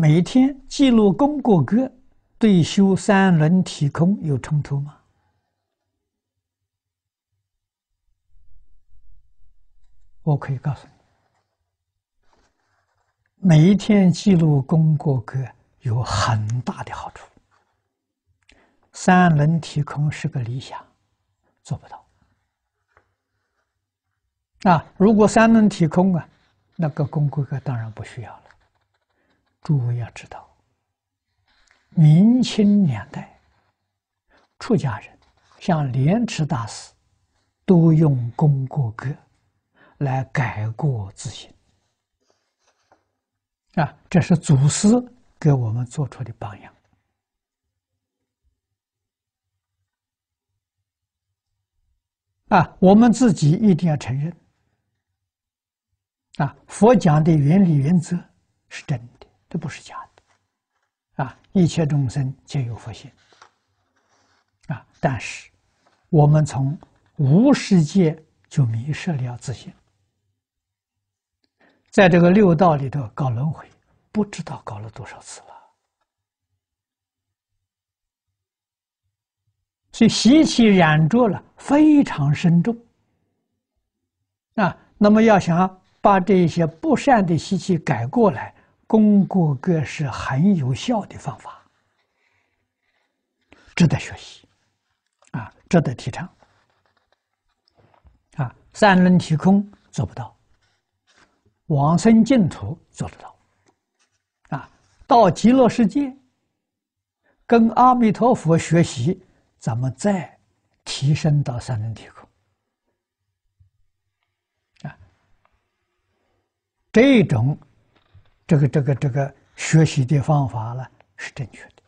每天记录功过格，对修三轮体空有冲突吗？我可以告诉你，每一天记录功过格有很大的好处。三轮体空是个理想，做不到。啊，如果三轮体空啊，那个功过格当然不需要了。诸位要知道，明清年代出家人，像莲池大师，都用功过格来改过自新。啊，这是祖师给我们做出的榜样。啊，我们自己一定要承认。啊，佛讲的原理原则是真的，这不是假的。啊，一切众生皆有佛性。啊，但是我们从无世界就迷失了自性，在这个六道里头搞轮回，不知道搞了多少次了。所以习气染着了，非常深重。啊，那么要想。把这些不善的习气改过来，功过格是很有效的方法，值得学习，啊，值得提倡，啊，三轮体空做不到，往生净土做得到，啊，到极乐世界，跟阿弥陀佛学习，咱们再提升到三轮体空。啊这种，这个这个这个学习的方法呢，是正确的。